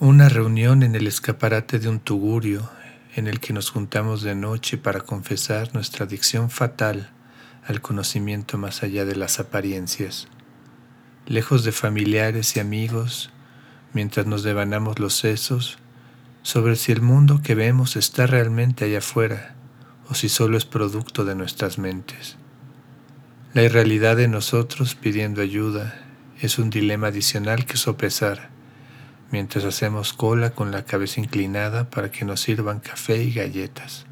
Una reunión en el escaparate de un tugurio en el que nos juntamos de noche para confesar nuestra adicción fatal al conocimiento más allá de las apariencias. Lejos de familiares y amigos, mientras nos devanamos los sesos sobre si el mundo que vemos está realmente allá afuera o si solo es producto de nuestras mentes. La irrealidad de nosotros pidiendo ayuda es un dilema adicional que sopesar mientras hacemos cola con la cabeza inclinada para que nos sirvan café y galletas.